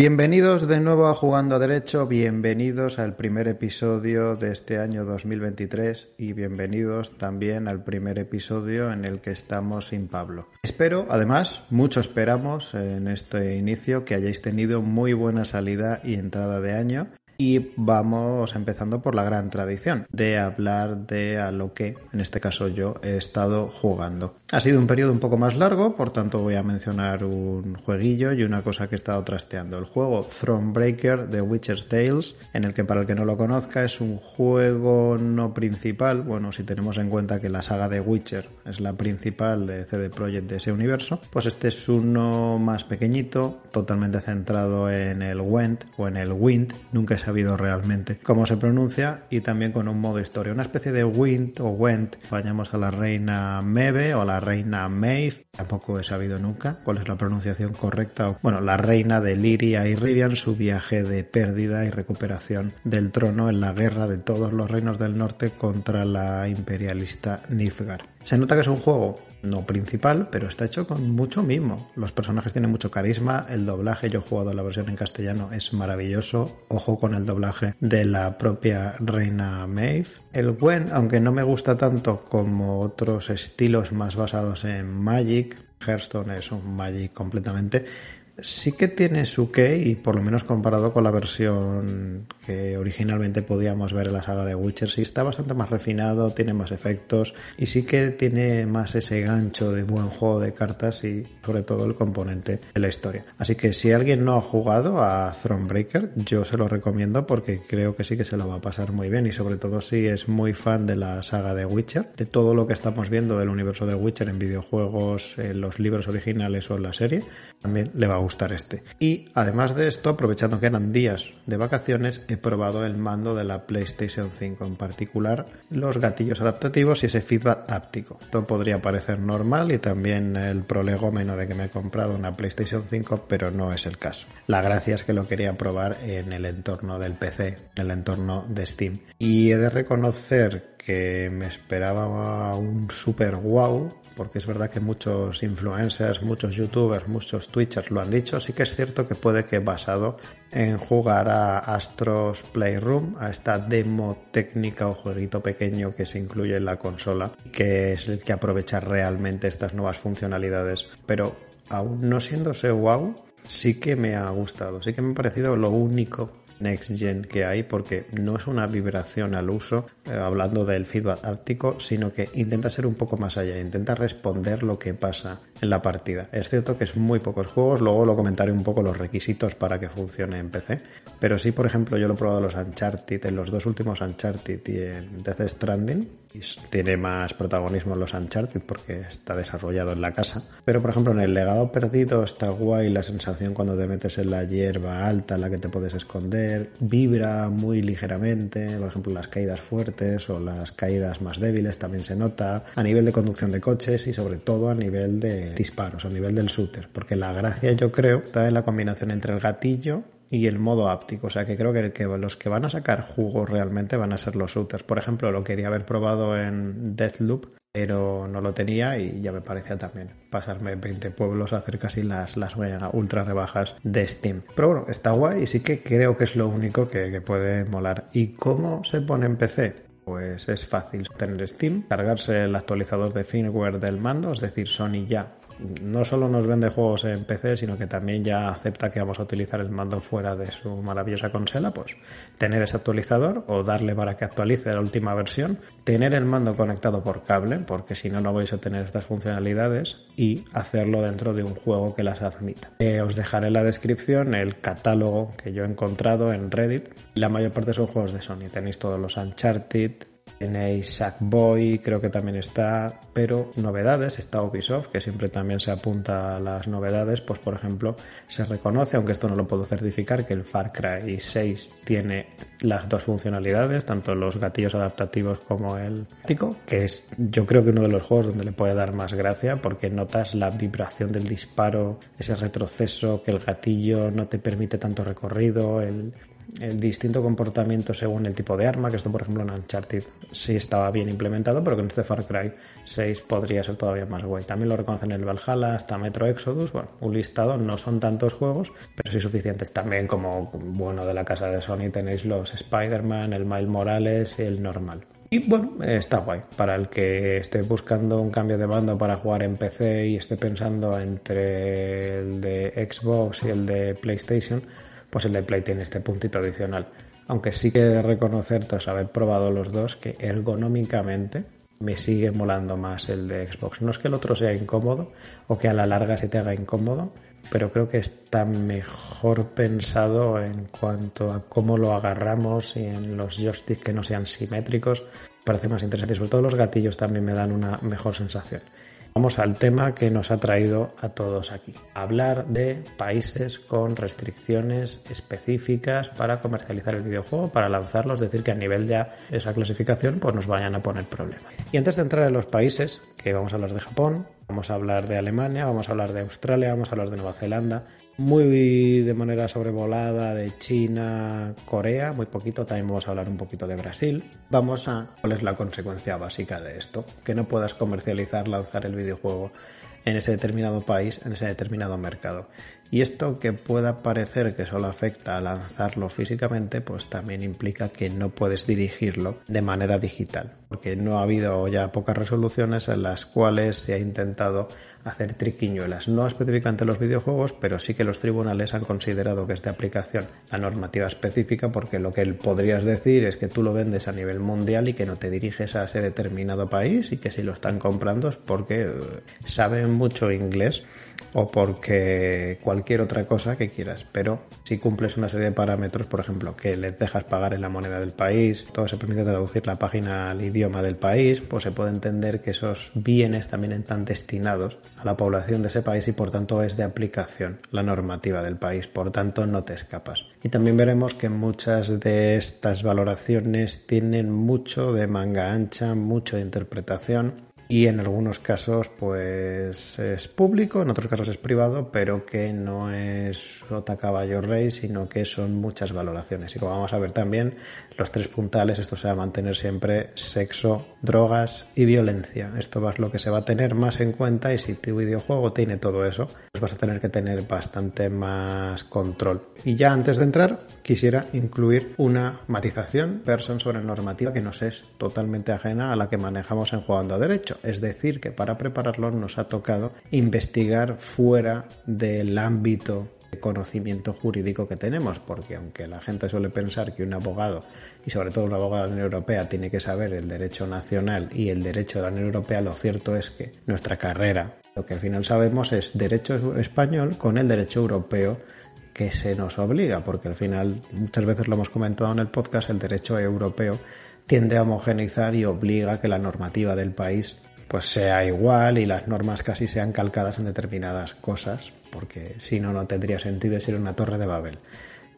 Bienvenidos de nuevo a Jugando a Derecho, bienvenidos al primer episodio de este año 2023 y bienvenidos también al primer episodio en el que estamos sin Pablo. Espero, además, mucho esperamos en este inicio que hayáis tenido muy buena salida y entrada de año y vamos empezando por la gran tradición de hablar de a lo que, en este caso yo, he estado jugando. Ha sido un periodo un poco más largo, por tanto voy a mencionar un jueguillo y una cosa que he estado trasteando. El juego Thronebreaker de Witcher's Tales, en el que para el que no lo conozca es un juego no principal, bueno, si tenemos en cuenta que la saga de Witcher es la principal de CD Projekt de ese universo, pues este es uno más pequeñito, totalmente centrado en el Went o en el Wind, nunca he sabido realmente cómo se pronuncia y también con un modo historia, una especie de Wind o Went, vayamos a la reina Mebe o a la reina Maeve, tampoco he sabido nunca cuál es la pronunciación correcta, bueno, la reina de Liria y Rivian, su viaje de pérdida y recuperación del trono en la guerra de todos los reinos del norte contra la imperialista Nilfgaard. Se nota que es un juego no principal, pero está hecho con mucho mimo. Los personajes tienen mucho carisma, el doblaje, yo he jugado la versión en castellano, es maravilloso. Ojo con el doblaje de la propia reina Maeve. El Gwen, aunque no me gusta tanto como otros estilos más basados en Magic, Hearthstone es un Magic completamente, sí que tiene su qué y por lo menos comparado con la versión que originalmente podíamos ver en la saga de Witcher, sí está bastante más refinado, tiene más efectos y sí que tiene más ese gancho de buen juego de cartas y sobre todo el componente de la historia. Así que si alguien no ha jugado a Thronebreaker, yo se lo recomiendo porque creo que sí que se lo va a pasar muy bien y sobre todo si es muy fan de la saga de Witcher, de todo lo que estamos viendo del universo de Witcher en videojuegos, en los libros originales o en la serie, también le va a gustar este. Y además de esto, aprovechando que eran días de vacaciones, he probado el mando de la PlayStation 5, en particular los gatillos adaptativos y ese feedback áptico. Esto podría parecer normal y también el prolegómeno de que me he comprado una PlayStation 5, pero no es el caso. La gracia es que lo quería probar en el entorno del PC, en el entorno de Steam. Y he de reconocer que me esperaba un super wow porque es verdad que muchos influencers, muchos youtubers, muchos twitchers lo han dicho, sí que es cierto que puede que basado en jugar a Astros Playroom, a esta demo técnica o jueguito pequeño que se incluye en la consola, que es el que aprovecha realmente estas nuevas funcionalidades, pero aún no siéndose wow, sí que me ha gustado, sí que me ha parecido lo único Next Gen que hay porque no es una vibración al uso, eh, hablando del feedback áptico, sino que intenta ser un poco más allá, intenta responder lo que pasa en la partida. Es cierto que es muy pocos juegos, luego lo comentaré un poco los requisitos para que funcione en PC, pero sí, por ejemplo, yo lo he probado en los Uncharted, en los dos últimos Uncharted y en Death Stranding, tiene más protagonismo en los Uncharted porque está desarrollado en la casa. Pero por ejemplo en el legado perdido está guay la sensación cuando te metes en la hierba alta en la que te puedes esconder, vibra muy ligeramente, por ejemplo las caídas fuertes o las caídas más débiles también se nota, a nivel de conducción de coches y sobre todo a nivel de disparos, a nivel del shooter, porque la gracia yo creo está en la combinación entre el gatillo y el modo áptico. O sea que creo que, los que van a sacar jugo realmente van a ser los shooters. Por ejemplo, lo quería haber probado en Deathloop, pero no lo tenía y ya me parecía también pasarme 20 pueblos a hacer casi las, las ultra rebajas de Steam. Pero bueno, está guay y sí que creo que es lo único que puede molar. ¿Y cómo se pone en PC? Pues es fácil tener Steam, cargarse el actualizador de firmware del mando, es decir, Sony ya no solo nos vende juegos en PC, sino que también ya acepta que vamos a utilizar el mando fuera de su maravillosa consola, pues tener ese actualizador o darle para que actualice la última versión, tener el mando conectado por cable, porque si no, no vais a tener estas funcionalidades, y hacerlo dentro de un juego que las admita. Eh, os dejaré en la descripción el catálogo que yo he encontrado en Reddit. La mayor parte son juegos de Sony. Tenéis todos los Uncharted, Tenéis Sackboy, creo que también está, pero novedades, está Ubisoft, que siempre también se apunta a las novedades, pues por ejemplo, se reconoce, aunque esto no lo puedo certificar, que el Far Cry 6 tiene las dos funcionalidades, tanto los gatillos adaptativos como el táctico, que es yo creo que uno de los juegos donde le puede dar más gracia, porque notas la vibración del disparo, ese retroceso, que el gatillo no te permite tanto recorrido, el, el distinto comportamiento según el tipo de arma, que esto por ejemplo en Uncharted sí estaba bien implementado, pero que en este Far Cry 6 podría ser todavía más guay. También lo reconocen en el Valhalla, hasta Metro Exodus, bueno, un listado, no son tantos juegos, pero sí suficientes. También como bueno de la casa de Sony tenéis los Spider-Man, el Miles Morales y el normal. Y bueno, está guay. Para el que esté buscando un cambio de mando para jugar en PC y esté pensando entre el de Xbox y el de PlayStation, pues el de Play tiene este puntito adicional. Aunque sí que he de reconocer, tras haber probado los dos, que ergonómicamente me sigue molando más el de Xbox. No es que el otro sea incómodo o que a la larga se te haga incómodo, pero creo que está mejor pensado en cuanto a cómo lo agarramos y en los joysticks que no sean simétricos. Parece más interesante. Sobre todo los gatillos también me dan una mejor sensación. Vamos al tema que nos ha traído a todos aquí. Hablar de países con restricciones específicas para comercializar el videojuego, para lanzarlo, es decir, que a nivel ya esa clasificación pues nos vayan a poner problemas. Y antes de entrar en los países, que vamos a hablar de Japón, vamos a hablar de Alemania, vamos a hablar de Australia, vamos a hablar de Nueva Zelanda, muy de manera sobrevolada de China, Corea, muy poquito, también vamos a hablar un poquito de Brasil. Vamos a cuál es la consecuencia básica de esto, que no puedas comercializar, lanzar el videojuego en ese determinado país, en ese determinado mercado. Y esto que pueda parecer que solo afecta a lanzarlo físicamente, pues también implica que no puedes dirigirlo de manera digital, porque no ha habido ya pocas resoluciones en las cuales se ha intentado hacer triquiñuelas, no específicamente los videojuegos, pero sí que los tribunales han considerado que es de aplicación la normativa específica, porque lo que podrías decir es que tú lo vendes a nivel mundial y que no te diriges a ese determinado país y que si lo están comprando es porque eh, saben mucho inglés o porque cualquier otra cosa que quieras, pero si cumples una serie de parámetros, por ejemplo, que les dejas pagar en la moneda del país, todo se permite traducir la página al idioma del país, pues se puede entender que esos bienes también están destinados a la población de ese país y por tanto es de aplicación la normativa del país, por tanto no te escapas. Y también veremos que muchas de estas valoraciones tienen mucho de manga ancha, mucho de interpretación y en algunos casos pues es público, en otros casos es privado, pero que no es rota caballo rey, sino que son muchas valoraciones. Y como vamos a ver también, los tres puntales, esto se va a mantener siempre sexo, drogas y violencia. Esto es lo que se va a tener más en cuenta y si tu videojuego tiene todo eso, pues vas a tener que tener bastante más control. Y ya antes de entrar, quisiera incluir una matización, person sobre normativa que nos es totalmente ajena a la que manejamos en Jugando a Derecho. Es decir, que para prepararlo nos ha tocado investigar fuera del ámbito de conocimiento jurídico que tenemos, porque aunque la gente suele pensar que un abogado, y sobre todo un abogado de la Unión Europea, tiene que saber el derecho nacional y el derecho de la Unión Europea, lo cierto es que nuestra carrera, lo que al final sabemos es derecho español con el derecho europeo que se nos obliga, porque al final, muchas veces lo hemos comentado en el podcast, el derecho europeo tiende a homogeneizar y obliga a que la normativa del país pues sea igual y las normas casi sean calcadas en determinadas cosas, porque si no, no tendría sentido ser una torre de Babel.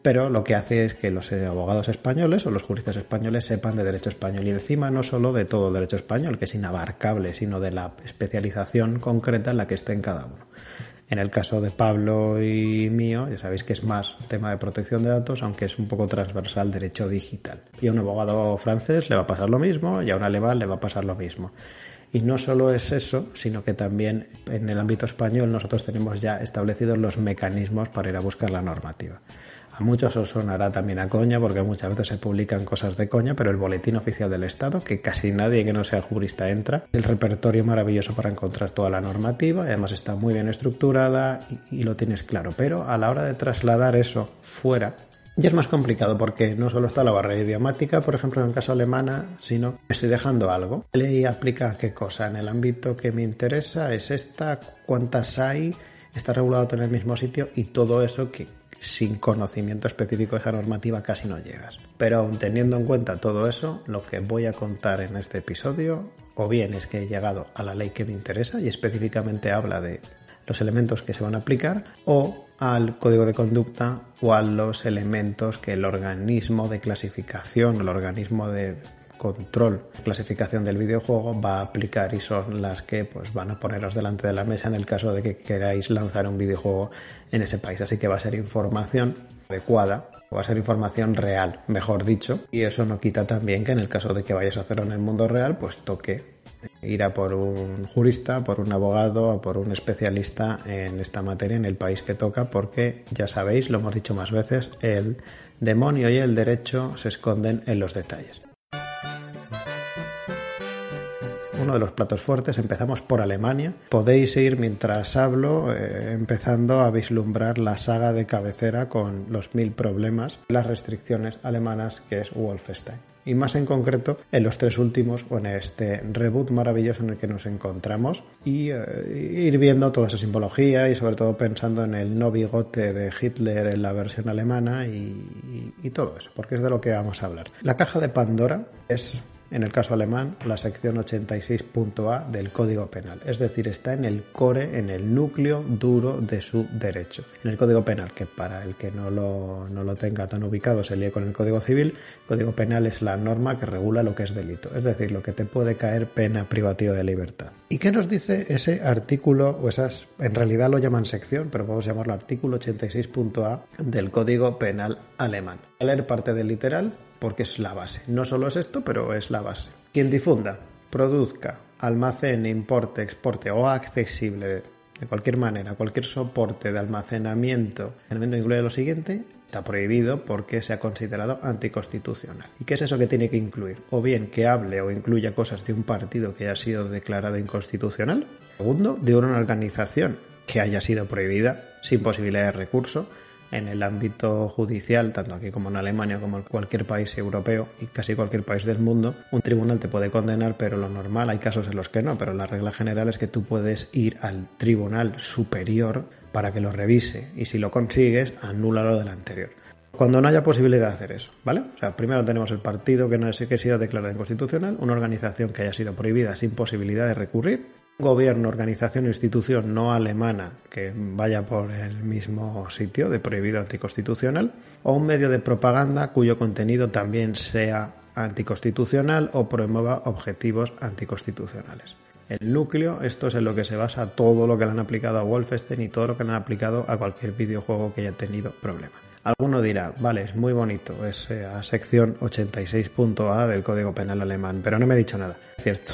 Pero lo que hace es que los abogados españoles o los juristas españoles sepan de derecho español y encima no solo de todo derecho español, que es inabarcable, sino de la especialización concreta en la que esté en cada uno. En el caso de Pablo y mío, ya sabéis que es más tema de protección de datos, aunque es un poco transversal derecho digital. Y a un abogado francés le va a pasar lo mismo y a un alemán le va a pasar lo mismo. Y no solo es eso, sino que también en el ámbito español nosotros tenemos ya establecidos los mecanismos para ir a buscar la normativa. A muchos os sonará también a coña porque muchas veces se publican cosas de coña, pero el boletín oficial del Estado, que casi nadie que no sea jurista entra, el repertorio maravilloso para encontrar toda la normativa, además está muy bien estructurada y, y lo tienes claro. Pero a la hora de trasladar eso fuera, y es más complicado porque no solo está la barrera idiomática, por ejemplo, en el caso alemana, sino estoy dejando algo. La ley aplica qué cosa. En el ámbito que me interesa es esta, cuántas hay, está regulado en el mismo sitio y todo eso que sin conocimiento específico de esa normativa casi no llegas. Pero aún teniendo en cuenta todo eso, lo que voy a contar en este episodio, o bien es que he llegado a la ley que me interesa y específicamente habla de los elementos que se van a aplicar, o al código de conducta o a los elementos que el organismo de clasificación, el organismo de control, clasificación del videojuego va a aplicar y son las que pues van a poneros delante de la mesa en el caso de que queráis lanzar un videojuego en ese país. Así que va a ser información adecuada Va a ser información real, mejor dicho. Y eso no quita también que en el caso de que vayas a hacerlo en el mundo real, pues toque ir a por un jurista, por un abogado o por un especialista en esta materia en el país que toca, porque ya sabéis, lo hemos dicho más veces, el demonio y el derecho se esconden en los detalles. uno de los platos fuertes. Empezamos por Alemania. Podéis ir mientras hablo eh, empezando a vislumbrar la saga de cabecera con los mil problemas, las restricciones alemanas que es Wolfenstein. Y más en concreto en los tres últimos o en este reboot maravilloso en el que nos encontramos y eh, ir viendo toda esa simbología y sobre todo pensando en el no bigote de Hitler en la versión alemana y, y todo eso, porque es de lo que vamos a hablar. La caja de Pandora es en el caso alemán, la sección 86.a del Código Penal, es decir, está en el core, en el núcleo duro de su derecho. En el Código Penal, que para el que no lo, no lo tenga tan ubicado se lee con el Código Civil, el Código Penal es la norma que regula lo que es delito, es decir, lo que te puede caer pena privativa de libertad. ¿Y qué nos dice ese artículo, o esas, en realidad lo llaman sección, pero podemos llamarlo artículo 86.a del Código Penal alemán? A leer parte del literal, porque es la base. No solo es esto, pero es la base. Quien difunda, produzca, almacene, importe, exporte o accesible de cualquier manera, cualquier soporte de almacenamiento, el incluye lo siguiente, está prohibido porque se ha considerado anticonstitucional. ¿Y qué es eso que tiene que incluir? O bien que hable o incluya cosas de un partido que haya sido declarado inconstitucional. Segundo, de una organización que haya sido prohibida sin posibilidad de recurso en el ámbito judicial, tanto aquí como en Alemania, como en cualquier país europeo y casi cualquier país del mundo, un tribunal te puede condenar, pero lo normal, hay casos en los que no, pero la regla general es que tú puedes ir al tribunal superior para que lo revise y si lo consigues, anula lo del anterior cuando no haya posibilidad de hacer eso, ¿vale? O sea, primero tenemos el partido que no sé que sido declarado inconstitucional, una organización que haya sido prohibida sin posibilidad de recurrir gobierno, organización o institución no alemana que vaya por el mismo sitio de prohibido anticonstitucional o un medio de propaganda cuyo contenido también sea anticonstitucional o promueva objetivos anticonstitucionales. El núcleo, esto es en lo que se basa todo lo que le han aplicado a Wolfenstein y todo lo que le han aplicado a cualquier videojuego que haya tenido problema. Alguno dirá, vale, es muy bonito, es eh, a sección 86.a del Código Penal alemán, pero no me he dicho nada. Cierto,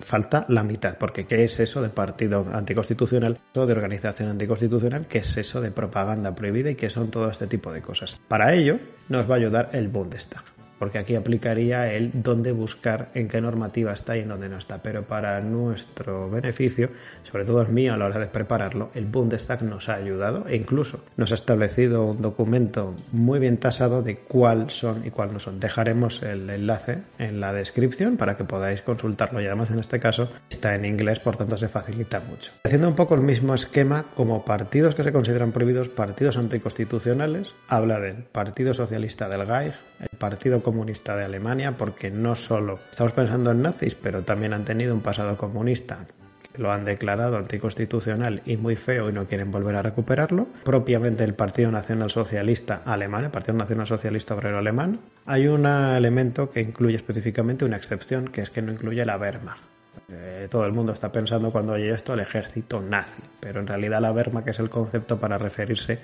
falta la mitad, porque ¿qué es eso de partido anticonstitucional o de organización anticonstitucional? ¿Qué es eso de propaganda prohibida y qué son todo este tipo de cosas? Para ello nos va a ayudar el Bundestag porque aquí aplicaría el dónde buscar, en qué normativa está y en dónde no está. Pero para nuestro beneficio, sobre todo es mío a la hora de prepararlo, el Bundestag nos ha ayudado e incluso nos ha establecido un documento muy bien tasado de cuál son y cuál no son. Dejaremos el enlace en la descripción para que podáis consultarlo y además en este caso está en inglés, por tanto se facilita mucho. Haciendo un poco el mismo esquema como partidos que se consideran prohibidos, partidos anticonstitucionales, habla del Partido Socialista del Reich, el Partido Comunista de Alemania, porque no solo estamos pensando en nazis, pero también han tenido un pasado comunista que lo han declarado anticonstitucional y muy feo y no quieren volver a recuperarlo. Propiamente el Partido Nacional Socialista Alemán, el Partido Nacional Socialista Obrero Alemán, hay un elemento que incluye específicamente una excepción, que es que no incluye la Wehrmacht. Eh, todo el mundo está pensando cuando oye esto el ejército nazi, pero en realidad la Wehrmacht es el concepto para referirse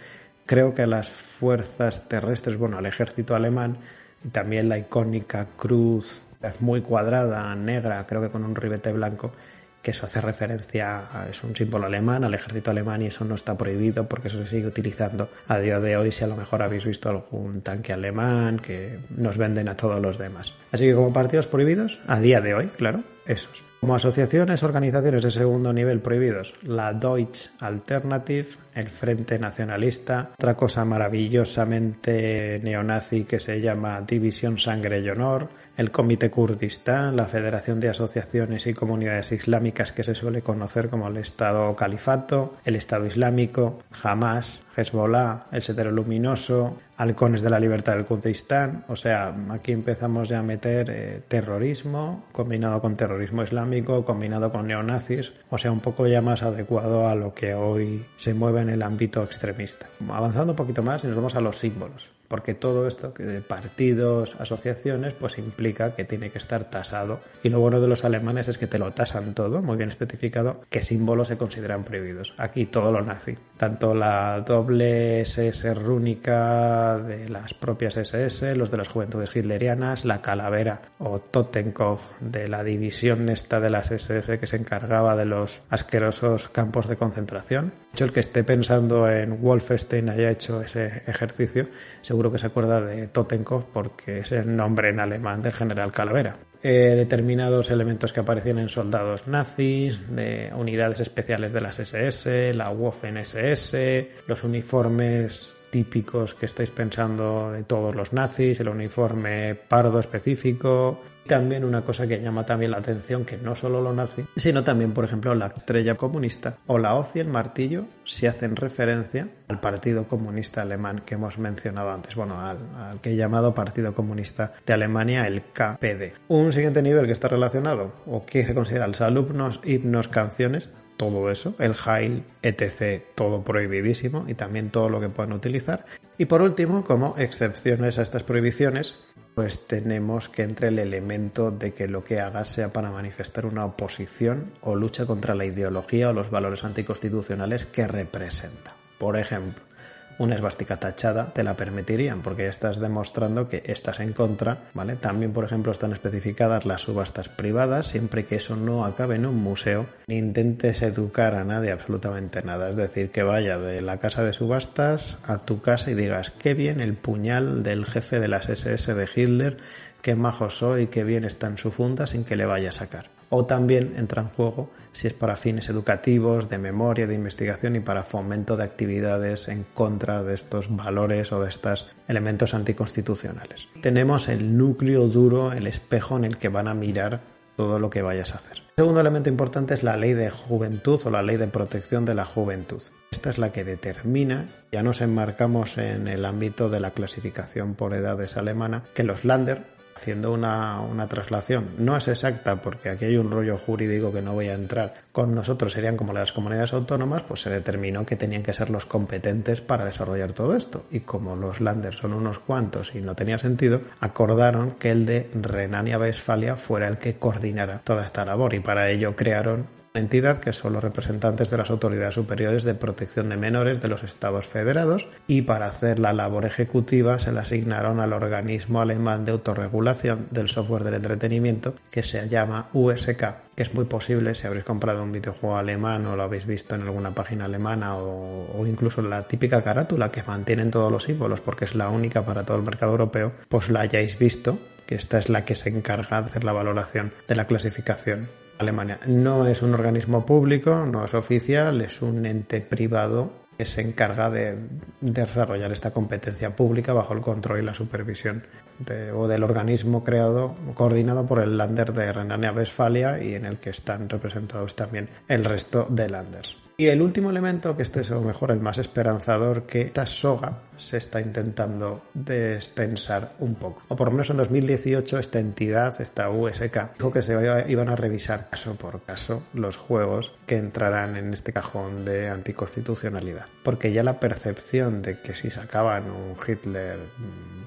creo que las fuerzas terrestres, bueno, al ejército alemán y también la icónica cruz es muy cuadrada, negra, creo que con un ribete blanco, que eso hace referencia a, es un símbolo alemán, al ejército alemán y eso no está prohibido porque eso se sigue utilizando a día de hoy si a lo mejor habéis visto algún tanque alemán que nos venden a todos los demás. Así que como partidos prohibidos, a día de hoy, claro, esos. Como asociaciones, organizaciones de segundo nivel prohibidos, la Deutsche Alternative, el Frente Nacionalista, otra cosa maravillosamente neonazi que se llama División Sangre y Honor, el Comité Kurdistán, la Federación de Asociaciones y Comunidades Islámicas que se suele conocer como el Estado Califato, el Estado Islámico, Hamas, Hezbollah, el Setero Luminoso, Halcones de la Libertad del Kurdistán. O sea, aquí empezamos ya a meter eh, terrorismo combinado con terrorismo islámico, combinado con neonazis. O sea, un poco ya más adecuado a lo que hoy se mueve en el ámbito extremista. Avanzando un poquito más y nos vamos a los símbolos. Porque todo esto que de partidos, asociaciones, pues implica que tiene que estar tasado. Y lo bueno de los alemanes es que te lo tasan todo, muy bien especificado, qué símbolos se consideran prohibidos. Aquí todo lo nazi, tanto la doble SS rúnica de las propias SS, los de las juventudes hitlerianas, la calavera o Totenkopf de la división esta de las SS que se encargaba de los asquerosos campos de concentración. De hecho, el que esté pensando en Wolfenstein haya hecho ese ejercicio, seguro que se acuerda de Totenkopf porque es el nombre en alemán del general Calavera. Eh, determinados elementos que aparecían en soldados nazis, de unidades especiales de las SS, la Waffen SS, los uniformes típicos que estáis pensando de todos los nazis, el uniforme pardo específico. También una cosa que llama también la atención, que no solo lo nazi, sino también, por ejemplo, la estrella comunista o la hoz y el martillo, si hacen referencia al Partido Comunista Alemán que hemos mencionado antes, bueno, al, que he llamado Partido Comunista de Alemania, el KPD. Un siguiente nivel que está relacionado, o que se considera los alumnos, himnos, canciones, todo eso, el Heil, etc., todo prohibidísimo y también todo lo que puedan utilizar. Y por último, como excepciones a estas prohibiciones, pues tenemos que entre el elemento de que lo que haga sea para manifestar una oposición o lucha contra la ideología o los valores anticonstitucionales que representa. Por ejemplo, una esvástica tachada te la permitirían porque estás demostrando que estás en contra, ¿vale? También, por ejemplo, están especificadas las subastas privadas siempre que eso no acabe en un museo ni intentes educar a nadie absolutamente nada, es decir, que vaya de la casa de subastas a tu casa y digas, qué bien el puñal del jefe de las SS de Hitler, qué majo soy, qué bien está en su funda sin que le vaya a sacar o también entra en juego si es para fines educativos, de memoria, de investigación y para fomento de actividades en contra de estos valores o de estos elementos anticonstitucionales. Tenemos el núcleo duro, el espejo en el que van a mirar todo lo que vayas a hacer. El segundo elemento importante es la ley de juventud o la ley de protección de la juventud. Esta es la que determina, ya nos enmarcamos en el ámbito de la clasificación por edades alemana, que los Lander haciendo una, una, traslación. No es exacta porque aquí hay un rollo jurídico que no voy a entrar. Con nosotros serían como las comunidades autónomas, pues se determinó que tenían que ser los competentes para desarrollar todo esto. Y como los landers son unos cuantos y no tenía sentido, acordaron que el de Renania-Westfalia fuera el que coordinara toda esta labor y para ello crearon entidad que son los representantes de las autoridades superiores de protección de menores de los estados federados y para hacer la labor ejecutiva se le asignaron al organismo alemán de autorregulación del software del entretenimiento que se llama USK, que es muy posible si habréis comprado un videojuego alemán o lo habéis visto en alguna página alemana o, o incluso la típica carátula que mantienen todos los símbolos porque es la única para todo el mercado europeo, pues la hayáis visto que esta es la que se encarga de hacer la valoración de la clasificación Alemania. No es un organismo público, no es oficial, es un ente privado que se encarga de, desarrollar esta competencia pública bajo el control y la supervisión de, o del organismo creado, coordinado por el Lander de Renania-Westfalia y en el que están representados también el resto de Landers. Y el último elemento, que este es a lo mejor el más esperanzador, que esta soga se está intentando destensar un poco. O por lo menos en 2018 esta entidad, esta USK, dijo que se iban a revisar caso por caso los juegos que entrarán en este cajón de anticonstitucionalidad. Porque ya la percepción de que si sacaban un Hitler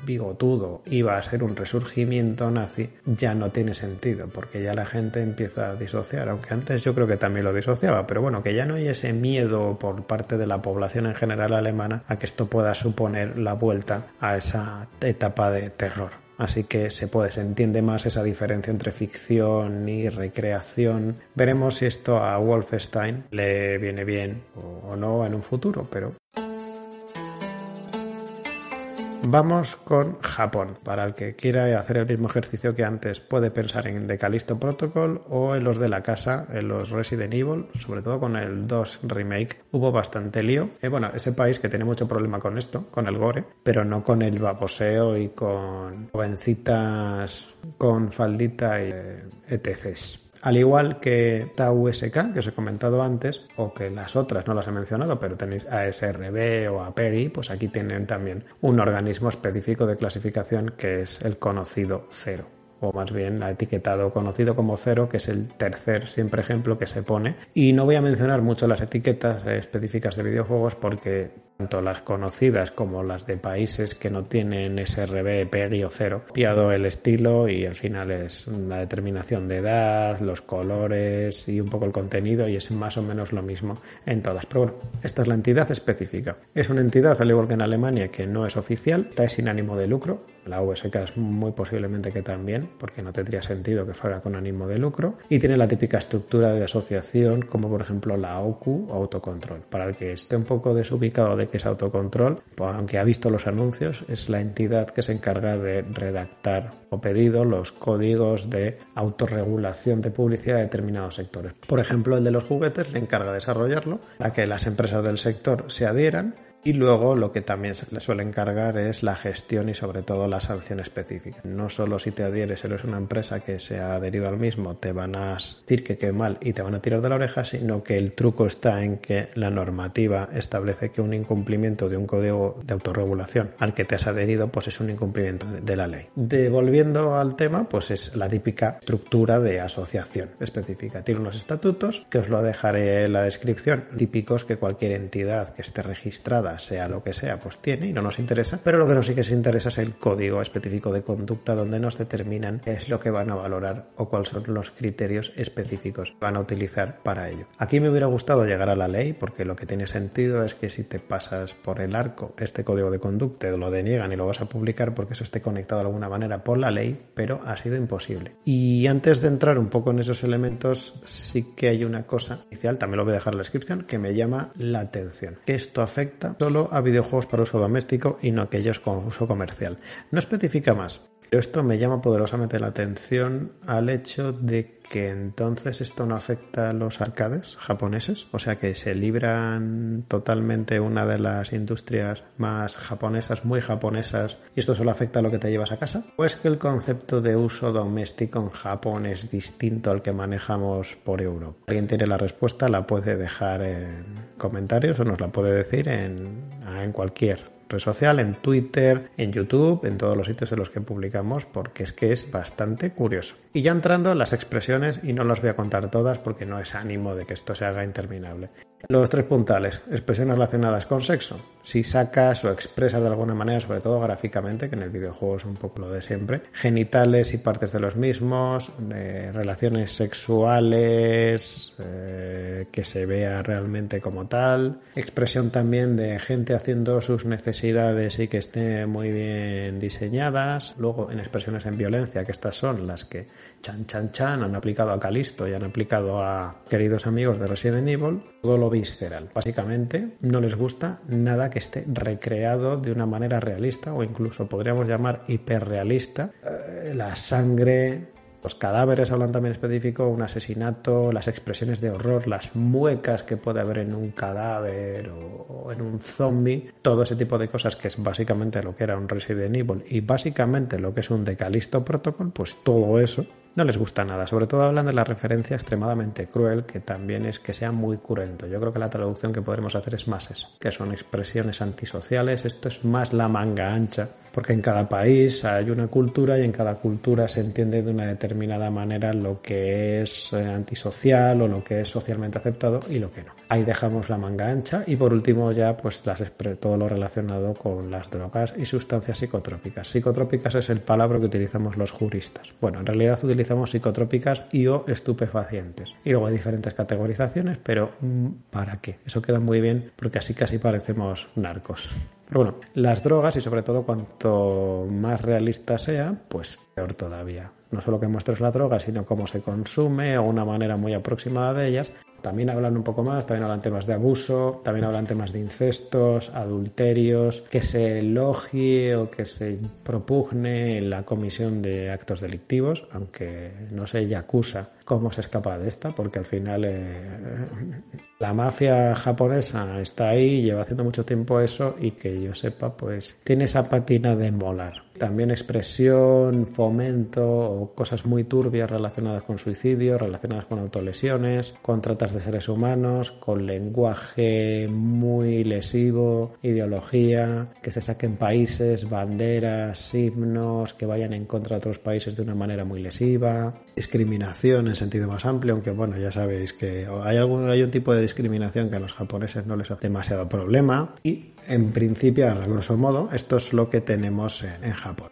bigotudo iba a ser un resurgimiento nazi ya no tiene sentido, porque ya la gente empieza a disociar, aunque antes yo creo que también lo disociaba, pero bueno, que ya no hay ese miedo por parte de la población en general alemana a que esto pueda suponer la vuelta a esa etapa de terror. Así que se puede, se entiende más esa diferencia entre ficción y recreación. Veremos si esto a Wolfenstein le viene bien o no en un futuro, pero Vamos con Japón. Para el que quiera hacer el mismo ejercicio que antes, puede pensar en The Callisto Protocol o en los de la casa, en los Resident Evil, sobre todo con el 2 Remake. Hubo bastante lío. Eh, bueno, ese país que tiene mucho problema con esto, con el gore, pero no con el baboseo y con jovencitas con faldita y eh, ETCs. Al igual que TAUSK, que os he comentado antes, o que las otras no las he mencionado, pero tenéis ASRB o APEGI, pues aquí tienen también un organismo específico de clasificación que es el conocido cero o más bien ha etiquetado conocido como cero, que es el tercer siempre ejemplo que se pone. Y no voy a mencionar mucho las etiquetas específicas de videojuegos porque tanto las conocidas como las de países que no tienen SRB, PEGI o cero, piado el estilo y al final es una determinación de edad, los colores y un poco el contenido y es más o menos lo mismo en todas. Pero bueno, esta es la entidad específica. Es una entidad, al igual que en Alemania, que no es oficial, está sin ánimo de lucro. La USK es muy posiblemente que también, porque no tendría sentido que fuera con ánimo de lucro. Y tiene la típica estructura de asociación, como por ejemplo la OCU o autocontrol. Para el que esté un poco desubicado de que es autocontrol, pues, aunque ha visto los anuncios, es la entidad que se encarga de redactar o pedido los códigos de autorregulación de publicidad de determinados sectores. Por ejemplo, el de los juguetes le encarga de desarrollarlo para que las empresas del sector se adhieran y luego lo que también se le suele encargar es la gestión y sobre todo la sanción específica. No solo si te adhieres, eres una empresa que se ha adherido al mismo, te van a decir que qué mal y te van a tirar de la oreja, sino que el truco está en que la normativa establece que un incumplimiento de un código de autorregulación al que te has adherido, pues es un incumplimiento de la ley. Devolviendo al tema, pues es la típica estructura de asociación específica. Tiene unos estatutos que os lo dejaré en la descripción, típicos que cualquier entidad que esté registrada sea lo que sea, pues tiene y no nos interesa, pero lo que nos sí que nos interesa es el código específico de conducta donde nos determinan qué es lo que van a valorar o cuáles son los criterios específicos que van a utilizar para ello. Aquí me hubiera gustado llegar a la ley porque lo que tiene sentido es que si te pasas por el arco este código de conducta, lo deniegan y lo vas a publicar porque eso esté conectado de alguna manera por la ley, pero ha sido imposible. Y antes de entrar un poco en esos elementos, sí que hay una cosa inicial, también lo voy a dejar en la descripción, que me llama la atención. Que esto afecta solo a videojuegos para uso doméstico y no aquellos con uso comercial. No especifica más. Pero esto me llama poderosamente la atención al hecho de que entonces esto no afecta a los arcades japoneses, o sea que se libran totalmente una de las industrias más japonesas, muy japonesas, y esto solo afecta a lo que te llevas a casa. ¿O es que el concepto de uso doméstico en Japón es distinto al que manejamos por Europa? Alguien tiene la respuesta, la puede dejar en comentarios o nos la puede decir en, en cualquier red social, en Twitter, en YouTube, en todos los sitios en los que publicamos, porque es que es bastante curioso. Y ya entrando en las expresiones, y no las voy a contar todas porque no es ánimo de que esto se haga interminable. Los tres puntales, expresiones relacionadas con sexo. Si sacas o expresas de alguna manera, sobre todo gráficamente, que en el videojuego es un poco lo de siempre, genitales y partes de los mismos, eh, relaciones sexuales, eh, que se vea realmente como tal, expresión también de gente haciendo sus necesidades y que estén muy bien diseñadas, luego en expresiones en violencia, que estas son las que chan chan chan han aplicado a Calisto y han aplicado a queridos amigos de Resident Evil, todo lo visceral. Básicamente no les gusta nada que esté recreado de una manera realista o incluso podríamos llamar hiperrealista. Eh, la sangre, los cadáveres hablan también específico, un asesinato, las expresiones de horror, las muecas que puede haber en un cadáver o, en un zombie, todo ese tipo de cosas que es básicamente lo que era un Resident Evil. Y básicamente lo que es un Decalisto Protocol, pues todo eso no les gusta nada. Sobre todo hablan de la referencia extremadamente cruel, que también es que sea muy cruento. Yo creo que la traducción que podremos hacer es más eso, que son expresiones antisociales. Esto es más la manga ancha, porque en cada país hay una cultura y en cada cultura se entiende de una determinada manera lo que es eh, antisocial o lo que es socialmente aceptado y lo que no. Ahí dejamos la manga ancha y por último ya pues las todo lo relacionado con las drogas y sustancias psicotrópicas. Psicotrópicas es el palabra que utilizamos los juristas. Bueno, en realidad utilizamos utilizamos psicotrópicas y o estupefacientes. Y luego hay diferentes categorizaciones, pero mm, ¿para qué? Eso queda muy bien porque así casi parecemos narcos. Pero bueno, las drogas y sobre todo cuanto más realista sea, pues peor todavía. No solo que muestres la droga, sino cómo se consume o una manera muy aproximada de ellas. También hablan un poco más, también hablan temas de abuso, también hablan temas de incestos, adulterios, que se elogie o que se propugne la comisión de actos delictivos, aunque no se acusa cómo se escapa de esta, porque al final eh, la mafia japonesa está ahí, lleva haciendo mucho tiempo eso y que yo sepa, pues tiene esa patina de molar. También expresión, fomento o cosas muy turbias relacionadas con suicidio, relacionadas con autolesiones, con tratas de seres humanos, con lenguaje muy lesivo, ideología, que se saquen países, banderas, himnos, que vayan en contra de otros países de una manera muy lesiva, discriminación en sentido más amplio, aunque bueno, ya sabéis que hay, algún, hay un tipo de discriminación que a los japoneses no les hace demasiado problema y en principio, a grosso modo, esto es lo que tenemos en Japón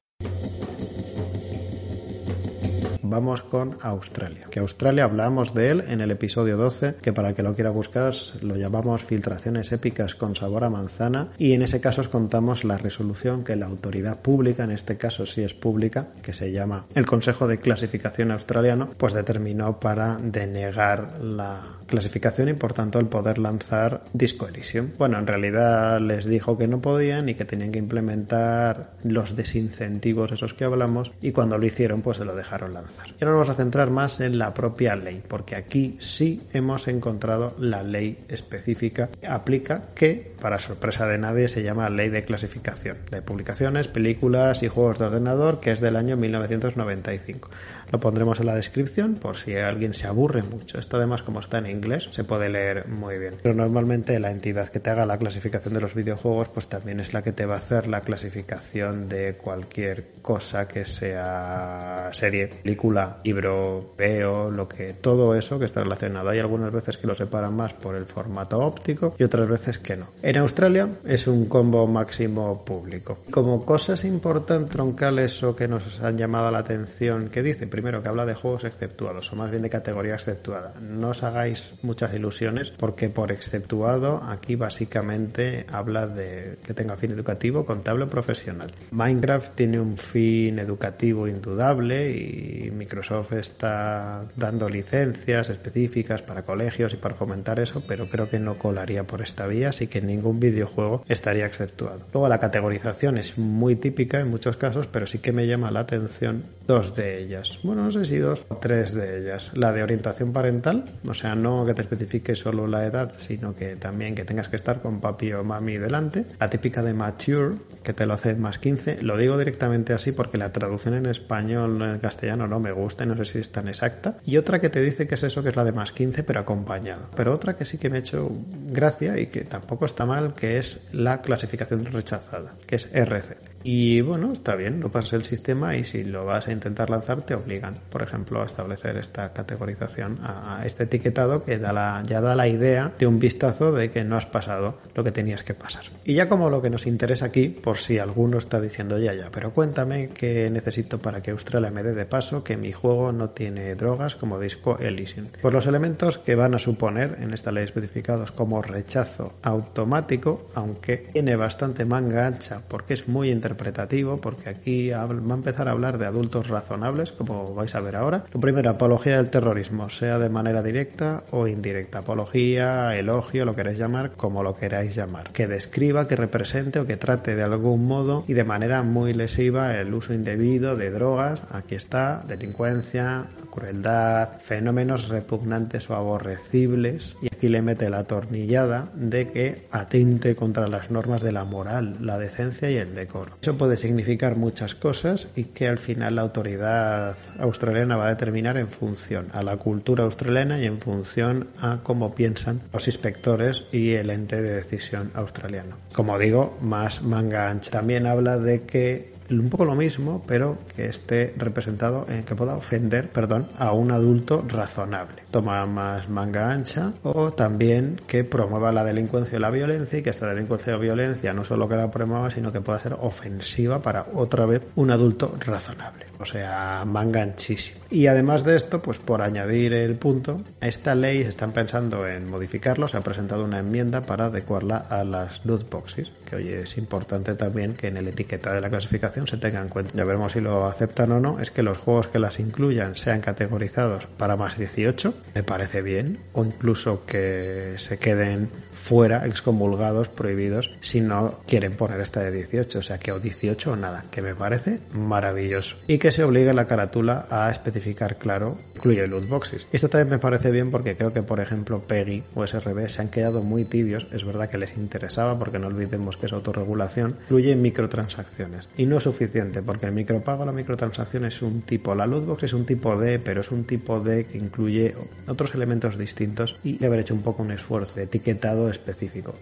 vamos con Australia. Que Australia hablamos de él en el episodio 12, que para que lo quiera buscar lo llamamos filtraciones épicas con sabor a manzana y en ese caso os contamos la resolución que la autoridad pública, en este caso sí es pública, que se llama el Consejo de Clasificación Australiano, pues determinó para denegar la clasificación y por tanto el poder lanzar Disco Elysium. Bueno, en realidad les dijo que no podían y que tenían que implementar los desincentivos esos que hablamos y cuando lo hicieron pues se lo dejaron lanzar. Y ahora nos vamos a centrar más en la propia ley, porque aquí sí hemos encontrado la ley específica que aplica que, para sorpresa de nadie, se llama Ley de Clasificación de Publicaciones, Películas y Juegos de Ordenador, que es del año 1995. Lo pondremos en la descripción por si alguien se aburre mucho. Esto además como está en inglés se puede leer muy bien. Pero normalmente la entidad que te haga la clasificación de los videojuegos pues también es la que te va a hacer la clasificación de cualquier cosa que sea serie, película, libro, veo, lo que todo eso que está relacionado. Hay algunas veces que lo separan más por el formato óptico y otras veces que no. En Australia es un combo máximo público. Como cosas importantes troncales o que nos han llamado la atención, ¿qué dice? primero que habla de juegos exceptuados, o más bien de categoría exceptuada. No os hagáis muchas ilusiones, porque por exceptuado aquí básicamente habla de que tenga fin educativo, contable o profesional. Minecraft tiene un fin educativo indudable y Microsoft está dando licencias específicas para colegios y para fomentar eso, pero creo que no colaría por esta vía, así que ningún videojuego estaría exceptuado. Luego la categorización es muy típica en muchos casos, pero sí que me llama la atención dos de ellas bueno, no sé si dos o tres de ellas. La de orientación parental, o sea, no que te especifique solo la edad, sino que también que tengas que estar con papi o mami delante. La típica de mature, que te lo hace más 15. Lo digo directamente así porque la traducción en español, en castellano, no me gusta y no sé si es tan exacta. Y otra que te dice que es eso, que es la de más 15, pero acompañado. Pero otra que sí que me ha hecho gracia y que tampoco está mal, que es la clasificación rechazada, que es RC. Y bueno, está bien, lo pasas el sistema y si lo vas a intentar lanzar te obligan, por ejemplo, a establecer esta categorización, a este etiquetado que da la, ya da la idea de un vistazo de que no has pasado lo que tenías que pasar. Y ya como lo que nos interesa aquí, por si alguno está diciendo ya, ya, pero cuéntame qué necesito para que Australia me dé de paso que mi juego no tiene drogas como disco Elysium. Por los elementos que van a suponer en esta ley especificados como rechazo automático, aunque tiene bastante manga ancha porque es muy interpretativo, porque aquí va a empezar a hablar de adultos razonables, como vais a ver ahora. Lo primero, apología del terrorismo, sea de manera directa o indirecta. Apología, elogio, lo queréis llamar, como lo queráis llamar. Que describa, que represente o que trate de algún modo y de manera muy lesiva el uso indebido de drogas. Aquí está, delincuencia, crueldad, fenómenos repugnantes o aborrecibles. Y aquí le mete la tornillada de que atente contra las normas de la moral, la decencia y el decoro. Eso puede significar muchas cosas y que al final la autoridad australiana va a determinar en función a la cultura australiana y en función a cómo piensan los inspectores y el ente de decisión australiano. Como digo, más manga ancha. También habla de que un poco lo mismo, pero que esté representado en que pueda ofender, perdón, a un adulto razonable. Toma más manga ancha o también que promueva la delincuencia y la violencia y que esta delincuencia o violencia no solo que la promueva, sino que pueda ser ofensiva para otra vez un adulto razonable. O sea, manga anchísimo. Y además de esto, pues por añadir el punto, esta ley se están pensando en modificarlo, se ha presentado una enmienda para adecuarla a las loot boxes, que hoy es importante también que en el etiqueta de la clasificación se tenga en cuenta. Ya veremos si lo aceptan o no. Es que los juegos que las incluyan sean categorizados para más 18, me parece bien, o incluso que se queden fuera, excomulgados, prohibidos, si no quieren poner esta de 18, o sea que o 18 o nada, que me parece maravilloso. Y que se obligue la carátula a especificar claro, incluye loot boxes. Esto también me parece bien porque creo que, por ejemplo, PEGI o SRB se han quedado muy tibios, es verdad que les interesaba porque no olvidemos que es autorregulación, incluye microtransacciones. Y no es suficiente porque el micropago, la microtransacción es un tipo, la lootbox es un tipo D, pero es un tipo D que incluye otros elementos distintos y haber hecho un poco un esfuerzo etiquetado específico.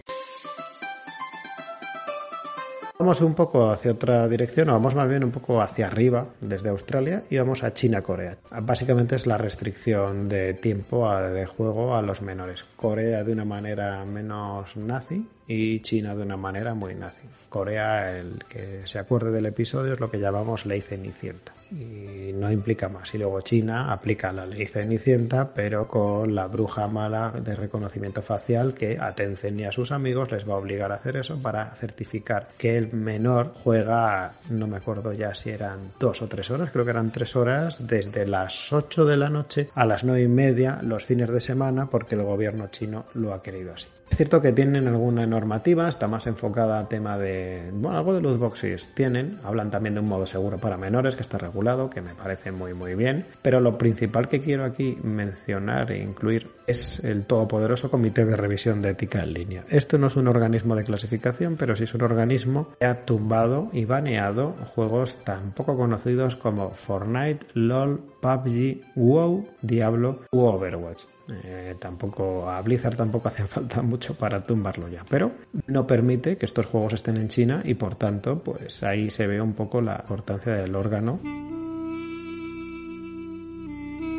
Vamos un poco hacia otra dirección, o vamos más bien un poco hacia arriba desde Australia y vamos a China-Corea. Básicamente es la restricción de tiempo de juego a los menores. Corea de una manera menos nazi y China de una manera muy nazi. Corea, el que se acuerde del episodio, es lo que llamamos ley cenicienta y no implica más. Y luego China aplica la ley cenicienta, pero con la bruja mala de reconocimiento facial que a Tencent y a sus amigos les va a obligar a hacer eso para certificar que el menor juega, no me acuerdo ya si eran dos o tres horas, creo que eran tres horas, desde las 8 de la noche a las nueve y media los fines de semana, porque el gobierno chino lo ha querido así. Es cierto que tienen alguna normativa, está más enfocada a tema de, bueno, algo de los boxes tienen, hablan también de un modo seguro para menores que está regulado, que me parece muy muy bien, pero lo principal que quiero aquí mencionar e incluir es el todopoderoso Comité de Revisión de Ética en Línea. Esto no es un organismo de clasificación, pero sí es un organismo que ha tumbado y baneado juegos tan poco conocidos como Fortnite, LOL, PUBG, WoW, Diablo u Overwatch. Eh, tampoco a Blizzard tampoco hacía falta mucho para tumbarlo ya, pero no permite que estos juegos estén en China y por tanto, pues ahí se ve un poco la importancia del órgano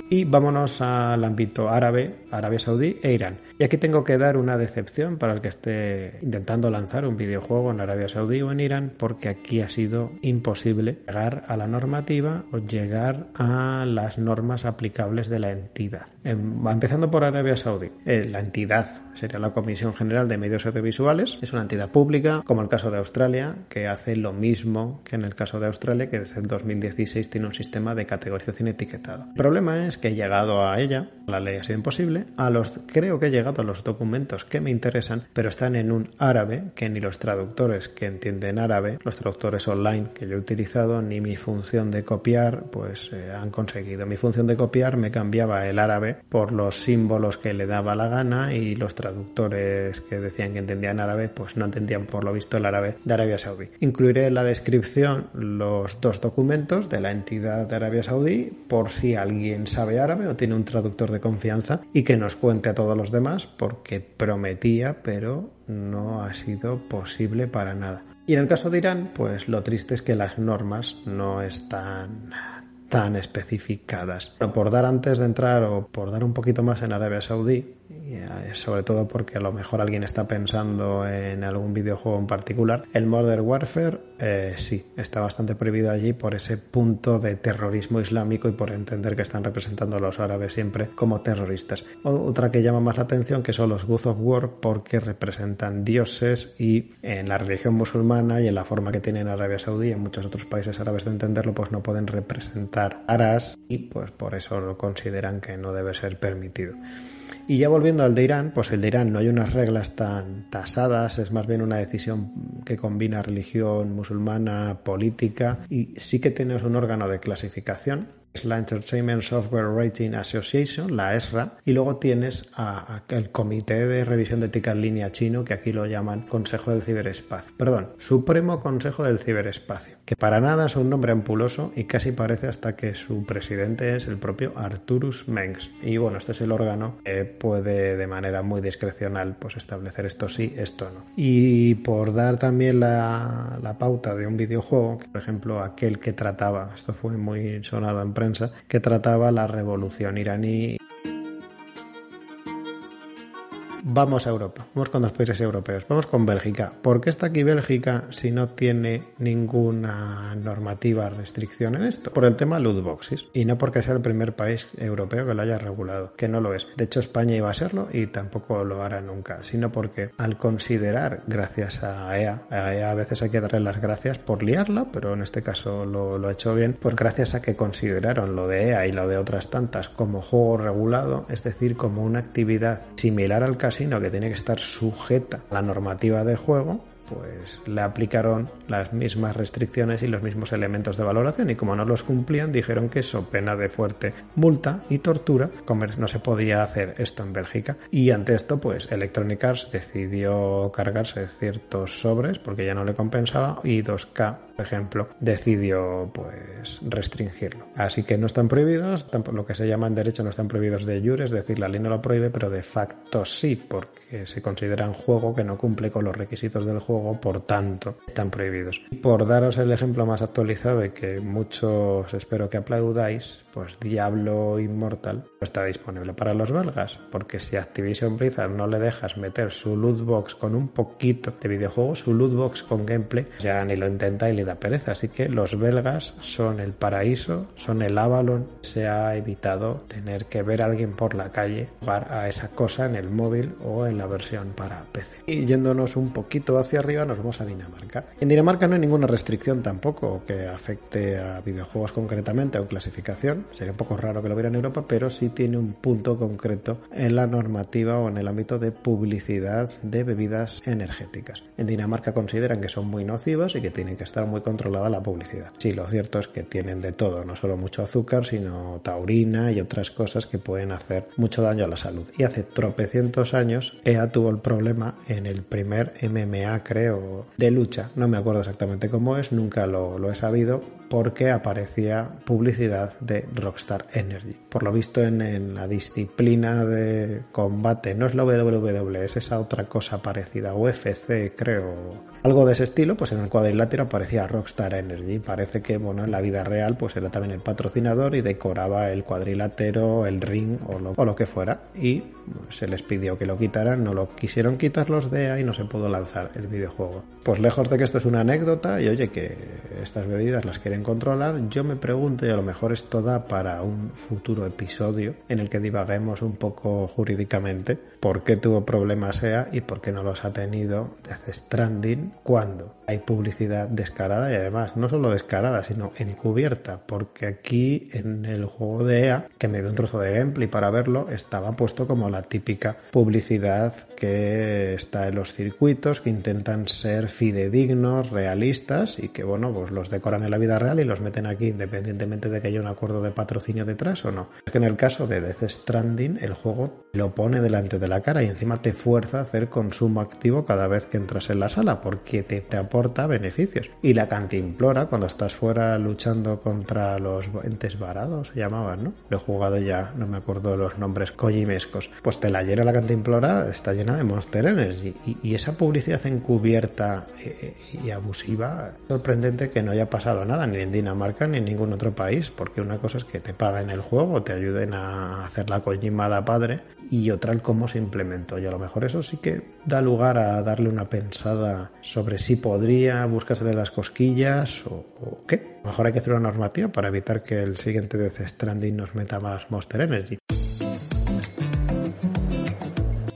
y vámonos al ámbito árabe, Arabia Saudí e Irán. Y aquí tengo que dar una decepción para el que esté intentando lanzar un videojuego en Arabia Saudí o en Irán, porque aquí ha sido imposible llegar a la normativa o llegar a las normas aplicables de la entidad. Em, empezando por Arabia Saudí. Eh, la entidad sería la Comisión General de Medios Audiovisuales. Es una entidad pública, como el caso de Australia, que hace lo mismo que en el caso de Australia, que desde el 2016 tiene un sistema de categorización etiquetado. El problema es que he llegado a ella, la ley ha sido imposible, a los, creo que he llegado a los documentos que me interesan, pero están en un árabe que ni los traductores que entienden árabe, los traductores online que yo he utilizado, ni mi función de copiar, pues eh, han conseguido. Mi función de copiar me cambiaba el árabe por los símbolos que le daba la gana y los traductores que decían que entendían árabe, pues no entendían por lo visto el árabe de Arabia Saudí. Incluiré en la descripción los dos documentos de la entidad de Arabia Saudí por si alguien sabe árabe o tiene un traductor de confianza y que nos cuente a todos los demás porque prometía, pero no ha sido posible para nada. Y en el caso de Irán, pues lo triste es que las normas no están tan especificadas. Por dar antes de entrar o por dar un poquito más en Arabia Saudí, sobre todo porque a lo mejor alguien está pensando en algún videojuego en particular. El Modern Warfare eh, sí, está bastante prohibido allí por ese punto de terrorismo islámico y por entender que están representando a los árabes siempre como terroristas. Otra que llama más la atención que son los God of War porque representan dioses y en la religión musulmana y en la forma que tienen Arabia Saudí y en muchos otros países árabes de entenderlo pues no pueden representar aras y pues por eso lo consideran que no debe ser permitido. Y ya volviendo al de Irán, pues el de Irán no hay unas reglas tan tasadas, es más bien una decisión que combina religión musulmana, política y sí que tienes un órgano de clasificación la Entertainment Software Rating Association, la ESRA, y luego tienes a, el Comité de Revisión de Ética en Línea chino, que aquí lo llaman Consejo del Ciberespacio. Perdón, Supremo Consejo del Ciberespacio, que para nada es un nombre ampuloso y casi parece hasta que su presidente es el propio Arturus Mengs. Y bueno, este es el órgano que puede de manera muy discrecional pues establecer esto sí, esto no. Y por dar también la, la pauta de un videojuego, por ejemplo aquel que trataba, esto fue muy sonado en prensa, que trataba la revolución iraní Vamos a Europa, vamos con los países europeos, vamos con Bélgica. ¿Por qué está aquí Bélgica si no tiene ninguna normativa restricción en esto? Por el tema loot boxes y no porque sea el primer país europeo que lo haya regulado, que no lo es. De hecho, España iba a serlo y tampoco lo hará nunca, sino porque al considerar, gracias a EA, a EA a veces hay que darle las gracias por liarla, pero en este caso lo, ha hecho bien, pues gracias a que consideraron lo de EA y lo de otras tantas como juego regulado, es decir, como una actividad similar al caso sino que tiene que estar sujeta a la normativa de juego pues le aplicaron las mismas restricciones y los mismos elementos de valoración. Y como no los cumplían dijeron que eso pena de fuerte multa y tortura no se podía hacer esto en Bélgica. Y ante esto pues Electronic Arts decidió cargarse ciertos sobres porque ya no le compensaba y 2K por ejemplo decidió pues restringirlo. Así que no están prohibidos lo que se llama en derecho no están prohibidos de jure es decir la ley no lo prohíbe pero de facto sí porque se considera un juego que no cumple con los requisitos del juego por tanto, están prohibidos. Por daros el ejemplo más actualizado de que muchos espero que aplaudáis, pues Diablo Immortal está disponible para los belgas, porque si Activision Blizzard no le dejas meter su loot box con un poquito de videojuego, su loot box con gameplay, ya ni lo intenta y le da pereza. Así que los belgas son el paraíso, son el Avalon. Se ha evitado tener que ver a alguien por la calle jugar a esa cosa en el móvil o en la versión para PC. Y yéndonos un poquito hacia arriba, nos vamos a Dinamarca. En Dinamarca no hay ninguna restricción tampoco que afecte a videojuegos concretamente o clasificación Sería un poco raro que lo hubiera en Europa, pero sí tiene un punto concreto en la normativa o en el ámbito de publicidad de bebidas energéticas. En Dinamarca consideran que son muy nocivas y que tienen que estar muy controlada la publicidad. Sí, lo cierto es que tienen de todo, no solo mucho azúcar, sino taurina y otras cosas que pueden hacer mucho daño a la salud. Y hace tropecientos años EA tuvo el problema en el primer MMA, creo, de lucha. No me acuerdo exactamente cómo es, nunca lo, lo he sabido, porque aparecía publicidad de Rockstar Energy. Por lo visto en, la disciplina de combate, no es la WWE, es esa otra cosa parecida, UFC creo, algo de ese estilo, pues en el cuadrilátero aparecía Rockstar Energy. Parece que, bueno, en la vida real pues era también el patrocinador y decoraba el cuadrilátero, el ring o lo, que fuera. Y se les pidió que lo quitaran, no lo quisieron quitar los de ahí y no se pudo lanzar el videojuego. Pues lejos de que esto es una anécdota y oye que estas medidas las quieren controlar, yo me pregunto y a lo mejor esto da para un futuro episodio en el que divaguemos un poco jurídicamente por qué tuvo problemas SEA y por qué no los ha tenido Death Stranding cuando hay publicidad descarada y además no solo descarada sino encubierta porque aquí en el juego de EA que me veo un trozo de gameplay para verlo estaba puesto como la típica publicidad que está en los circuitos que intentan ser fidedignos, realistas y que bueno pues los decoran en la vida real y los meten aquí independientemente de que haya un acuerdo de patrocinio detrás o no. Es que en el caso de Death Stranding el juego lo pone delante de la cara y encima te fuerza a hacer consumo activo cada vez que entras en la sala porque te, te aporta beneficios. Y la cantimplora cuando estás fuera luchando contra los entes varados, se llamaban, ¿no? Lo he jugado ya, no me acuerdo los nombres collimescos. Pues te la llena la cantimplora, está llena de Monster Energy. Y, esa publicidad encubierta eh, y abusiva, sorprendente que no haya pasado nada ni en Dinamarca ni en ningún otro país, porque una cosa es que te paguen el juego, te ayuden a hacer la collimada padre, y otra el cómo se implementó. Y a lo mejor eso sí que da lugar a darle una pensada sobre si podría buscársele las cosquillas o, o qué. A lo mejor hay que hacer una normativa para evitar que el siguiente Death Stranding nos meta más Monster Energy.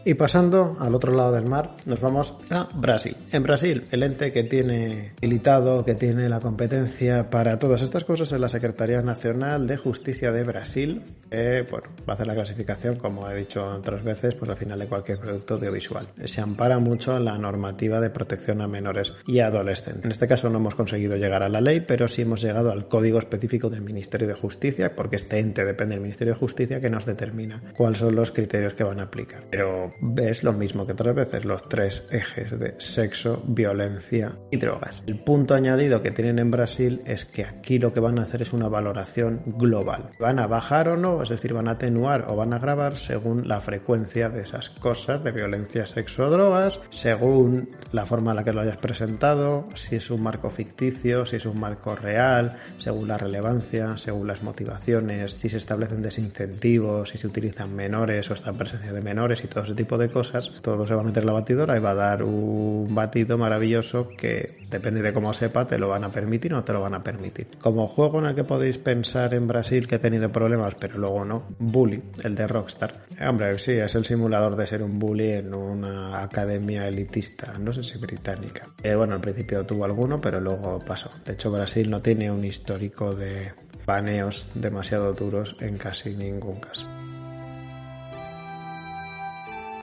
Y pasando al otro lado del mar, nos vamos a Brasil. En Brasil, el ente que tiene habilitado, que tiene la competencia para todas estas cosas es la Secretaría Nacional de Justicia de Brasil. bueno, va a hacer la clasificación, como he dicho otras veces, pues al final de cualquier producto audiovisual. Se ampara mucho la normativa de protección a menores y adolescentes. En este caso no hemos conseguido llegar a la ley, pero sí hemos llegado al código específico del Ministerio de Justicia, porque este ente depende del Ministerio de Justicia que nos determina cuáles son los criterios que van a aplicar. Pero ves lo mismo que otras veces, los tres ejes de sexo, violencia y drogas. El punto añadido que tienen en Brasil es que aquí lo que van a hacer es una valoración global. Van a bajar o no, es decir, van a atenuar o van a agravar según la frecuencia de esas cosas de violencia, sexo o drogas, según la forma en la que lo hayas presentado, si es un marco ficticio, si es un marco real, según la relevancia, según las motivaciones, si se establecen desincentivos, si se utilizan menores o esta presencia de menores y todo ese tipo de cosas, todo se va a meter en la batidora y va a dar un batido maravilloso que depende de cómo sepa te lo van a permitir o no te lo van a permitir. Como juego en el que podéis pensar en Brasil que ha tenido problemas, pero luego no, Bully, el de Rockstar. Hombre, sí, es el simulador de ser un bully en una academia elitista, no sé si británica. Eh, bueno, al principio tuvo alguno, pero luego pasó. De hecho, Brasil no tiene un histórico de baneos demasiado duros en casi ningún caso.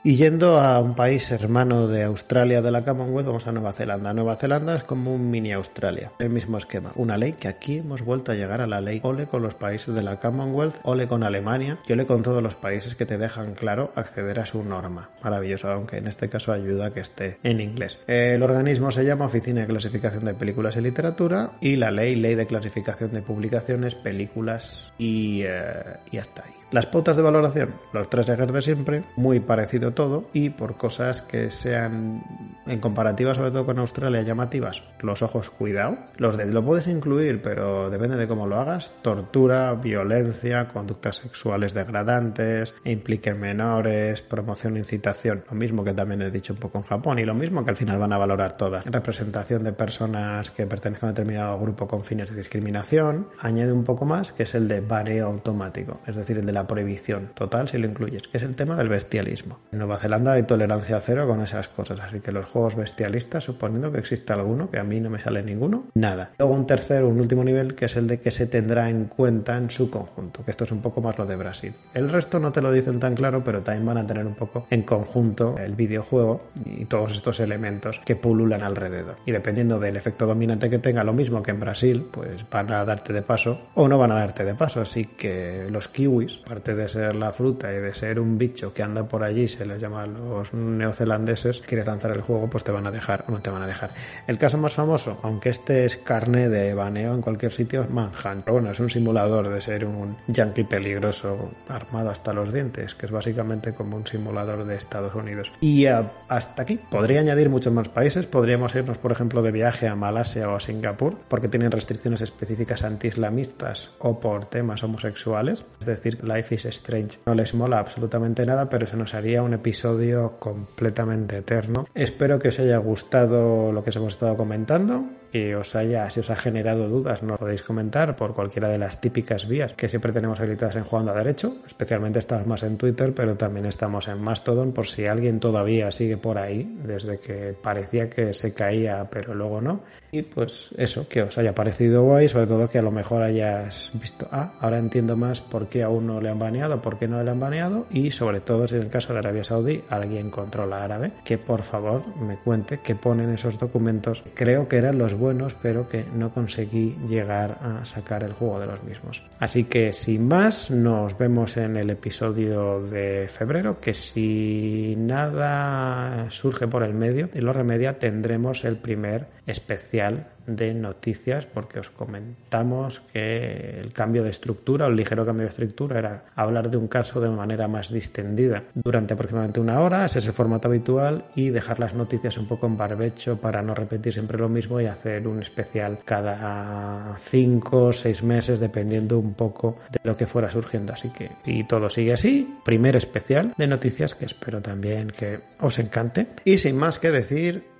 Y yendo a un país hermano de Australia de la Commonwealth, vamos a Nueva Zelanda. Nueva Zelanda es como un mini Australia, el mismo esquema. Una ley que aquí hemos vuelto a llegar a la ley. Ole con los países de la Commonwealth, ole con Alemania y ole con todos los países que te dejan claro acceder a su norma. Maravilloso, aunque en este caso ayuda a que esté en inglés. El organismo se llama Oficina de Clasificación de Películas y Literatura y la ley, Ley de Clasificación de Publicaciones, Películas y, eh, y hasta ahí. Las pautas de valoración, los tres ejes de siempre, muy parecido todo y por cosas que sean en comparativa sobre todo con Australia llamativas, los ojos cuidado. Los de lo puedes incluir, pero depende de cómo lo hagas, tortura, violencia, conductas sexuales degradantes, impliquen menores, promoción e incitación, lo mismo que también he dicho un poco en Japón y lo mismo que al final van a valorar todas. Representación de personas que pertenecen a determinado grupo con fines de discriminación, añade un poco más que es el de bareo automático, es decir, el de la prohibición total si lo incluyes, que es el tema del bestialismo. En Nueva Zelanda hay tolerancia cero con esas cosas, así que los juegos bestialistas, suponiendo que exista alguno, que a mí no me sale ninguno, nada. Luego un tercer, un último nivel, que es el de que se tendrá en cuenta en su conjunto, que esto es un poco más lo de Brasil. El resto no te lo dicen tan claro, pero también van a tener un poco en conjunto el videojuego y todos estos elementos que pululan alrededor. Y dependiendo del efecto dominante que tenga, lo mismo que en Brasil, pues van a darte de paso o no van a darte de paso. Así que los kiwis, aparte de ser la fruta y de ser un bicho que anda por allí, se les llama los neozelandeses, quieres lanzar el juego, pues te van a dejar o no te van a dejar. El caso más famoso, aunque este es carne de baneo en cualquier sitio, es Manhunt. Pero bueno, es un simulador de ser un yankee peligroso armado hasta los dientes, que es básicamente como un simulador de Estados Unidos. Y hasta aquí. Podría añadir muchos más países. Podríamos irnos, por ejemplo, de viaje a Malasia o a Singapur, porque tienen restricciones específicas anti-islamistas o por temas homosexuales. Es decir, Is Strange no les mola absolutamente nada, pero se nos haría un episodio completamente eterno. Espero que os haya gustado lo que os hemos estado comentando que os haya, si os ha generado dudas, nos podéis comentar por cualquiera de las típicas vías que siempre tenemos habilitadas en Jugando a Derecho. Especialmente estamos más en Twitter, pero también estamos en Mastodon por si alguien todavía sigue por ahí, desde que parecía que se caía, pero luego no. Y pues eso, que os haya parecido guay, sobre todo que a lo mejor hayas visto, ah, ahora entiendo más por qué a uno le han baneado, por qué no le han baneado, y sobre todo si en el caso de Arabia Saudí alguien controla árabe, que por favor me cuente qué ponen esos documentos. Creo que eran los buenos, pero que no conseguí llegar a sacar el juego de los mismos. Así que sin más, nos vemos en el episodio de febrero, que si nada surge por el medio y lo remedia, tendremos el primer especial de noticias porque os comentamos que el cambio de estructura el ligero cambio de estructura era hablar de un caso de manera más distendida durante aproximadamente una hora, ese es el formato habitual y dejar las noticias un poco en barbecho para no repetir siempre lo mismo y hacer un especial cada cinco o seis meses dependiendo un poco de lo que fuera surgiendo. Así que si todo sigue así, primer especial de noticias que espero también que os encante. Y sin más que decir,